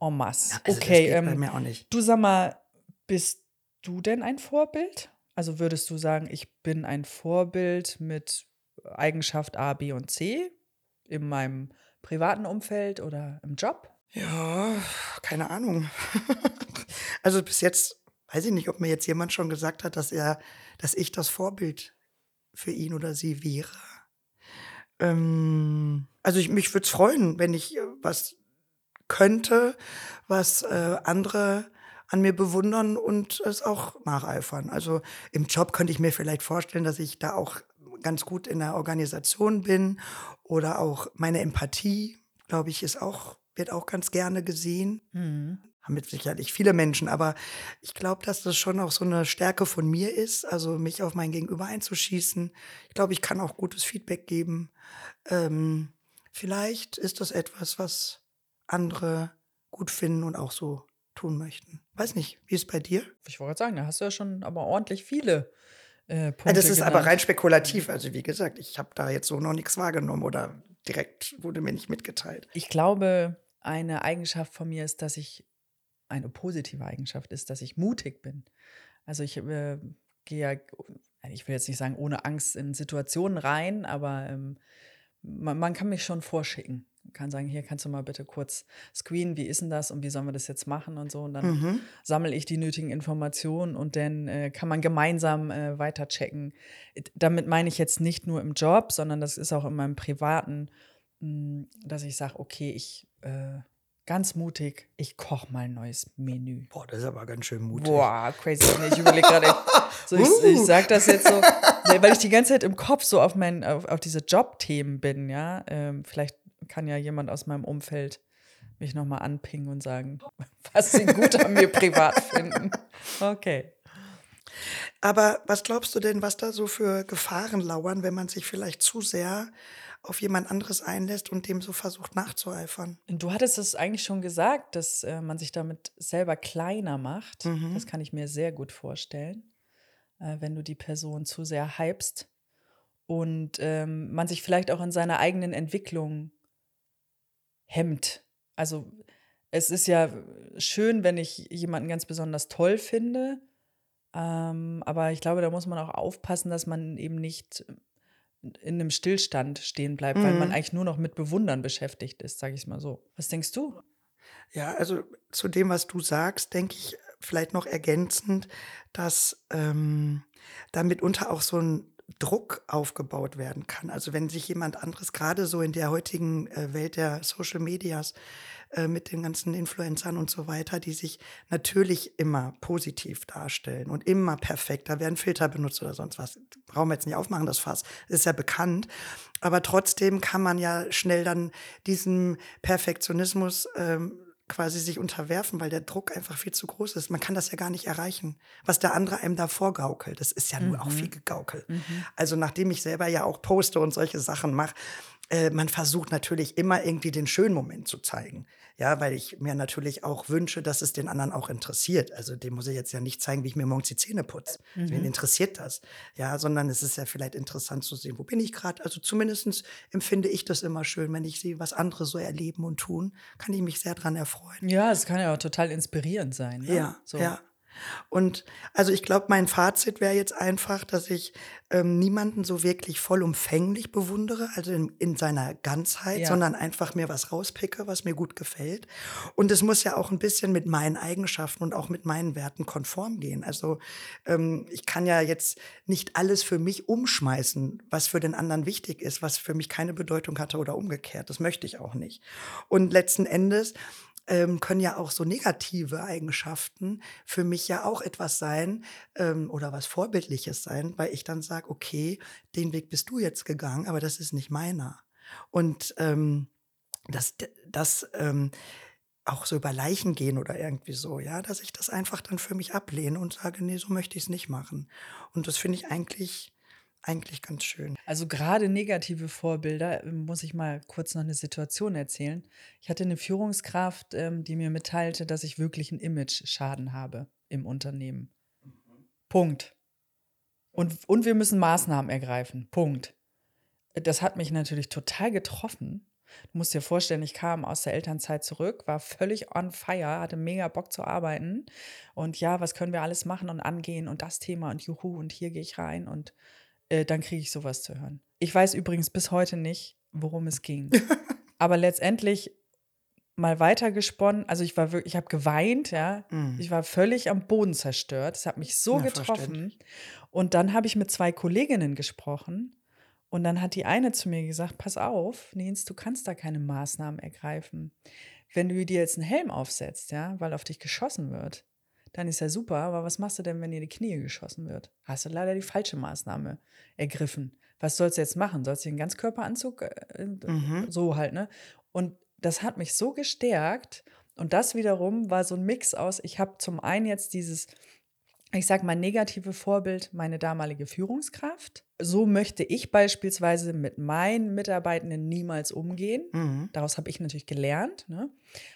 en masse. Also okay, geht bei ähm, mir auch nicht. du sag mal, bist du denn ein Vorbild? Also würdest du sagen, ich bin ein Vorbild mit Eigenschaft A, B und C in meinem privaten Umfeld oder im Job? Ja, keine Ahnung. also bis jetzt weiß ich nicht, ob mir jetzt jemand schon gesagt hat, dass er, dass ich das Vorbild für ihn oder sie wäre. Ähm, also ich, mich würde es freuen, wenn ich äh, was könnte, was äh, andere an mir bewundern und es auch nacheifern. Also im Job könnte ich mir vielleicht vorstellen, dass ich da auch ganz gut in der Organisation bin oder auch meine Empathie, glaube ich, ist auch, wird auch ganz gerne gesehen. Mhm. Haben mit sicherlich viele Menschen, aber ich glaube, dass das schon auch so eine Stärke von mir ist, also mich auf mein Gegenüber einzuschießen. Ich glaube, ich kann auch gutes Feedback geben. Ähm, vielleicht ist das etwas, was andere gut finden und auch so tun möchten. Weiß nicht, wie ist es bei dir? Ich wollte gerade sagen, da hast du ja schon aber ordentlich viele äh, Punkte das ist aber genannt. rein spekulativ. Also wie gesagt, ich habe da jetzt so noch nichts wahrgenommen oder direkt wurde mir nicht mitgeteilt. Ich glaube, eine Eigenschaft von mir ist, dass ich, eine positive Eigenschaft ist, dass ich mutig bin. Also ich äh, gehe ja, ich will jetzt nicht sagen, ohne Angst in Situationen rein, aber ähm, man, man kann mich schon vorschicken. Kann sagen, hier kannst du mal bitte kurz screenen, wie ist denn das und wie sollen wir das jetzt machen und so. Und dann Mhm. sammle ich die nötigen Informationen und dann äh, kann man gemeinsam äh, weiter checken. It- Damit meine ich jetzt nicht nur im Job, sondern das ist auch in meinem privaten, mh, dass ich sage, okay, ich äh, ganz mutig, ich koche mal ein neues Menü. Boah, das ist aber ganz schön mutig. Boah, crazy. Nee, ich überlege gerade. So, ich, ich Uh. sag das jetzt so, nee, weil ich die ganze Zeit im Kopf so auf, mein, auf, auf diese Jobthemen bin, ja. Ähm, vielleicht kann ja jemand aus meinem Umfeld mich nochmal anpingen und sagen, was sie gut an mir privat finden. Okay. Aber was glaubst du denn, was da so für Gefahren lauern, wenn man sich vielleicht zu sehr auf jemand anderes einlässt und dem so versucht nachzueifern? Du hattest es eigentlich schon gesagt, dass äh, man sich damit selber kleiner macht. Mhm. Das kann ich mir sehr gut vorstellen, äh, wenn du die Person zu sehr hypst und ähm, man sich vielleicht auch in seiner eigenen Entwicklung hemmt. Also es ist ja schön, wenn ich jemanden ganz besonders toll finde, ähm, aber ich glaube, da muss man auch aufpassen, dass man eben nicht in einem Stillstand stehen bleibt, weil man eigentlich nur noch mit Bewundern beschäftigt ist, sage ich mal so. Was denkst du? Ja, also zu dem, was du sagst, denke ich vielleicht noch ergänzend, dass ähm, da mitunter auch so ein Druck aufgebaut werden kann. Also wenn sich jemand anderes gerade so in der heutigen äh, Welt der Social Medias äh, mit den ganzen Influencern und so weiter, die sich natürlich immer positiv darstellen und immer perfekt. Da werden Filter benutzt oder sonst was. Brauchen wir jetzt nicht aufmachen, das Fass. ist ja bekannt. Aber trotzdem kann man ja schnell dann diesem Perfektionismus ähm, quasi sich unterwerfen, weil der Druck einfach viel zu groß ist. Man kann das ja gar nicht erreichen, was der andere einem da vorgaukelt. Das ist ja mhm. nur auch viel gegaukel. Mhm. Also nachdem ich selber ja auch poste und solche Sachen mache, äh, man versucht natürlich immer irgendwie den schönen Moment zu zeigen. Ja, weil ich mir natürlich auch wünsche, dass es den anderen auch interessiert. Also dem muss ich jetzt ja nicht zeigen, wie ich mir morgens die Zähne putze. Mhm. Wen interessiert das? Ja, sondern es ist ja vielleicht interessant zu sehen, wo bin ich gerade. Also zumindest empfinde ich das immer schön, wenn ich sehe, was andere so erleben und tun, kann ich mich sehr daran erfreuen. Ja, es kann ja auch total inspirierend sein. Ne? Ja, so. ja. Und also ich glaube, mein Fazit wäre jetzt einfach, dass ich ähm, niemanden so wirklich vollumfänglich bewundere, also in, in seiner Ganzheit, ja. sondern einfach mir was rauspicke, was mir gut gefällt. Und es muss ja auch ein bisschen mit meinen Eigenschaften und auch mit meinen Werten konform gehen. Also ähm, ich kann ja jetzt nicht alles für mich umschmeißen, was für den anderen wichtig ist, was für mich keine Bedeutung hatte oder umgekehrt. Das möchte ich auch nicht. Und letzten Endes ähm, können ja auch so negative Eigenschaften für mich ja auch etwas sein ähm, oder was Vorbildliches sein, weil ich dann sage, okay, den Weg bist du jetzt gegangen, aber das ist nicht meiner. Und ähm, das, das ähm, auch so über Leichen gehen oder irgendwie so, ja, dass ich das einfach dann für mich ablehne und sage, nee, so möchte ich es nicht machen. Und das finde ich eigentlich eigentlich ganz schön. Also gerade negative Vorbilder, ähm, muss ich mal kurz noch eine Situation erzählen. Ich hatte eine Führungskraft, ähm, die mir mitteilte, dass ich wirklich einen Image-Schaden habe im Unternehmen. Punkt. Und, und wir müssen Maßnahmen ergreifen. Punkt. Das hat mich natürlich total getroffen. Du musst dir vorstellen, ich kam aus der Elternzeit zurück, war völlig on fire, hatte mega Bock zu arbeiten. Und ja, was können wir alles machen und angehen und das Thema und juhu und hier gehe ich rein und äh, dann kriege ich sowas zu hören. Ich weiß übrigens bis heute nicht, worum es ging. Aber letztendlich mal weitergesponnen, also ich war wirklich, ich habe geweint, ja. Mm. Ich war völlig am Boden zerstört. Es hat mich so ja, getroffen. Und dann habe ich mit zwei Kolleginnen gesprochen. Und dann hat die eine zu mir gesagt: Pass auf, Nils, du kannst da keine Maßnahmen ergreifen. Wenn du dir jetzt einen Helm aufsetzt, ja, weil auf dich geschossen wird, dann ist ja super, aber was machst du denn, wenn dir die Knie geschossen wird? Hast du leider die falsche Maßnahme ergriffen. Was sollst du jetzt machen? Sollst du einen Ganzkörperanzug? Äh, mhm. So halt, ne? Und das hat mich so gestärkt. Und das wiederum war so ein Mix aus, ich habe zum einen jetzt dieses, ich sage mal, negative Vorbild, meine damalige Führungskraft. So möchte ich beispielsweise mit meinen Mitarbeitenden niemals umgehen. Mhm. Daraus habe ich natürlich gelernt. Ne?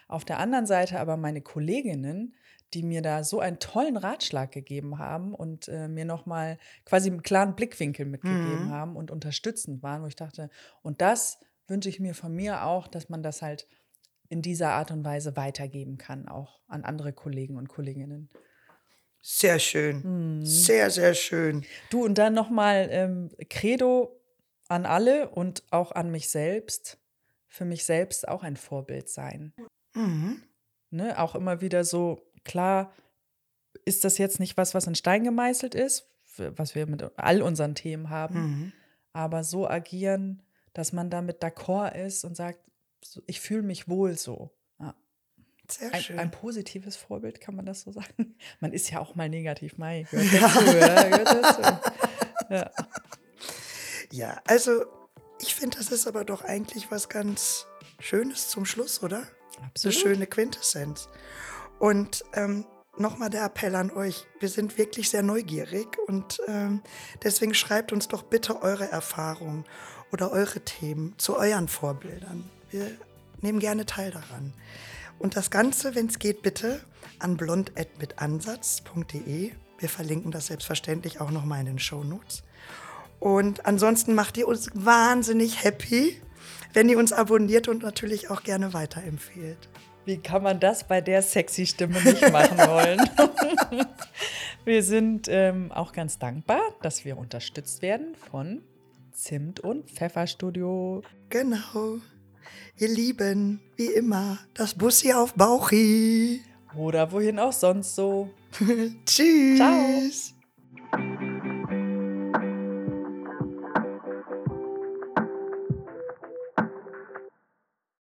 Auf der anderen Seite aber meine Kolleginnen, die mir da so einen tollen Ratschlag gegeben haben und äh, mir nochmal quasi einen klaren Blickwinkel mitgegeben mhm. haben und unterstützend waren, wo ich dachte, und das wünsche ich mir von mir auch, dass man das halt in dieser Art und Weise weitergeben kann, auch an andere Kollegen und Kolleginnen. Sehr schön. Mhm. Sehr, sehr schön. Du, und dann nochmal ähm, Credo an alle und auch an mich selbst. Für mich selbst auch ein Vorbild sein. Mhm. Ne, auch immer wieder so Klar ist das jetzt nicht was, was in Stein gemeißelt ist, was wir mit all unseren Themen haben, mhm. aber so agieren, dass man damit d'accord ist und sagt, ich fühle mich wohl so. Ja. Sehr ein, schön. Ein positives Vorbild, kann man das so sagen? Man ist ja auch mal negativ, Mai. Gehört dazu, ja. Gehört dazu. Ja. ja, also ich finde, das ist aber doch eigentlich was ganz Schönes zum Schluss, oder? Absolut. Eine schöne Quintessenz. Und ähm, nochmal der Appell an euch, wir sind wirklich sehr neugierig und ähm, deswegen schreibt uns doch bitte eure Erfahrungen oder eure Themen zu euren Vorbildern. Wir nehmen gerne teil daran. Und das Ganze, wenn es geht, bitte an blond.mitansatz.de. Wir verlinken das selbstverständlich auch nochmal in den Show Notes. Und ansonsten macht ihr uns wahnsinnig happy, wenn ihr uns abonniert und natürlich auch gerne weiterempfehlt wie kann man das bei der sexy Stimme nicht machen wollen? wir sind ähm, auch ganz dankbar, dass wir unterstützt werden von Zimt und Pfefferstudio. Genau. Ihr Lieben, wie immer, das Bussi auf Bauchi. Oder wohin auch sonst so. Tschüss. Ciao.